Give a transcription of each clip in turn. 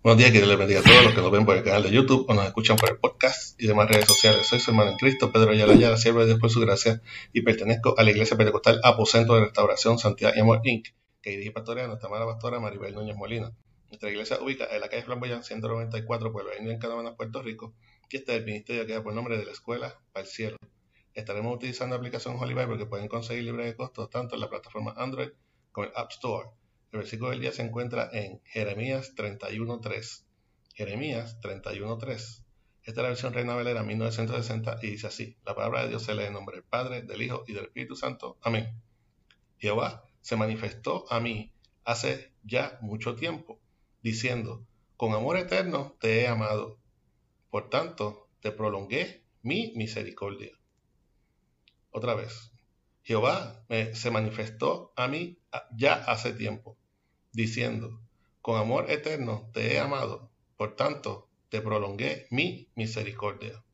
Buenos días, que Dios les bendiga a todos los que nos ven por el canal de YouTube o nos escuchan por el podcast y demás redes sociales. Soy su hermano en Cristo, Pedro Ayala siervo de Dios por su gracia, y pertenezco a la Iglesia Pentecostal Aposento de Restauración Santidad y Amor Inc., que dirige pastorea nuestra amada pastora Maribel Núñez Molina. Nuestra iglesia ubica en la calle Flamboyán 194, Pueblo Indio, en Canadá, Puerto Rico, y este es el ministerio que da por nombre de la Escuela para el Cielo. Estaremos utilizando la aplicación Holy Bible que pueden conseguir libre de costo tanto en la plataforma Android como en App Store. El versículo del día se encuentra en Jeremías 31.3. Jeremías 31.3. Esta es la versión Reina Valera 1960 y dice así, la palabra de Dios se lee en nombre del Padre, del Hijo y del Espíritu Santo. Amén. Jehová se manifestó a mí hace ya mucho tiempo, diciendo, con amor eterno te he amado, por tanto te prolongué mi misericordia. Otra vez, Jehová se manifestó a mí ya hace tiempo, diciendo, con amor eterno te he amado, por tanto te prolongué mi misericordia.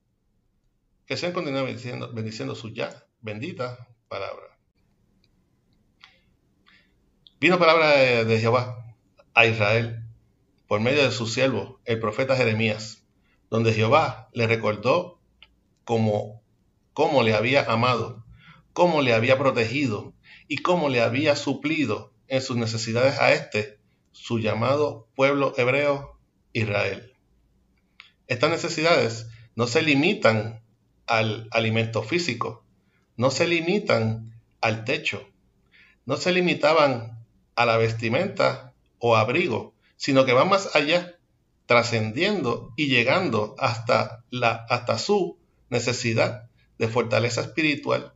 Que sean continuado bendiciendo, bendiciendo su ya bendita palabra. Vino palabra de, Jehová a Israel por medio de su siervo, el profeta Jeremías, donde Jehová le recordó cómo, cómo le había amado cómo le había protegido y cómo le había suplido en sus necesidades a este, su llamado pueblo hebreo Israel. Estas necesidades no se limitan al alimento físico, no se limitan al techo, no se limitaban a la vestimenta o abrigo, sino que van más allá, trascendiendo y llegando hasta, la, hasta su necesidad de fortaleza espiritual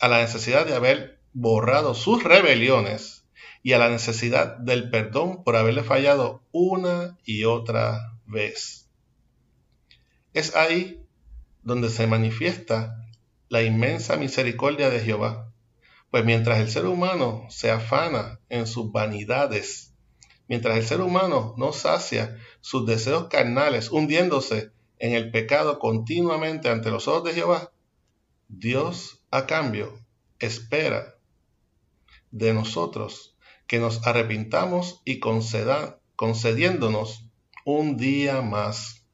a la necesidad de haber borrado sus rebeliones y a la necesidad del perdón por haberle fallado una y otra vez. Es ahí donde se manifiesta la inmensa misericordia de Jehová, pues mientras el ser humano se afana en sus vanidades, mientras el ser humano no sacia sus deseos carnales, hundiéndose en el pecado continuamente ante los ojos de Jehová, Dios a cambio espera de nosotros que nos arrepintamos y conceda, concediéndonos un día más.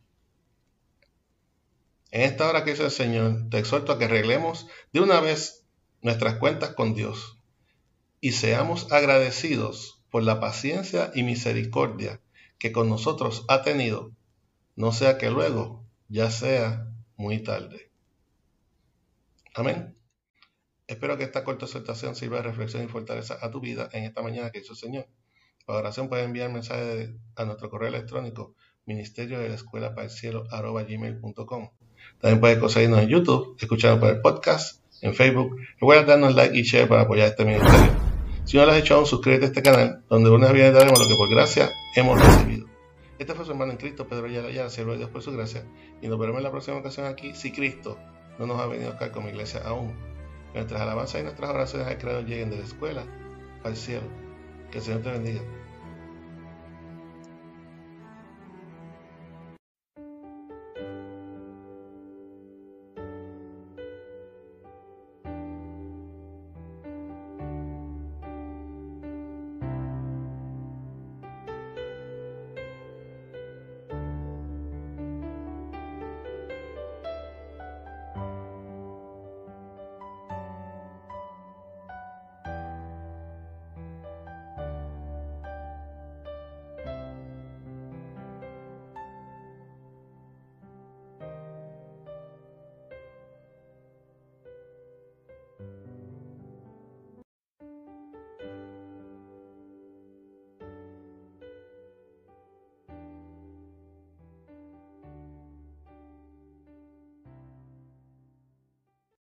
En esta hora que dice el Señor, te exhorto a que arreglemos de una vez nuestras cuentas con Dios y seamos agradecidos por la paciencia y misericordia que con nosotros ha tenido, no sea que luego ya sea muy tarde. Amén. Espero que esta corta exhortación sirva de reflexión y fortaleza a tu vida en esta mañana que hizo el Señor. Para oración puedes enviar mensaje a nuestro correo electrónico ministerio de la escuela para el cielo gmail.com. También puedes conseguirnos en YouTube, escucharnos por el podcast, en Facebook. Recuerda darnos like y share para apoyar este ministerio. Si no lo has hecho aún, suscríbete a este canal, donde una vez daremos lo que por gracia hemos recibido. Este fue su hermano en Cristo, Pedro Ayala, siervo de Dios por su gracia. Y nos veremos en la próxima ocasión aquí, si Cristo no nos ha venido acá como iglesia aún. Nuestras alabanzas y nuestras oraciones al Creador lleguen de la escuela al cielo. Que el Señor te bendiga.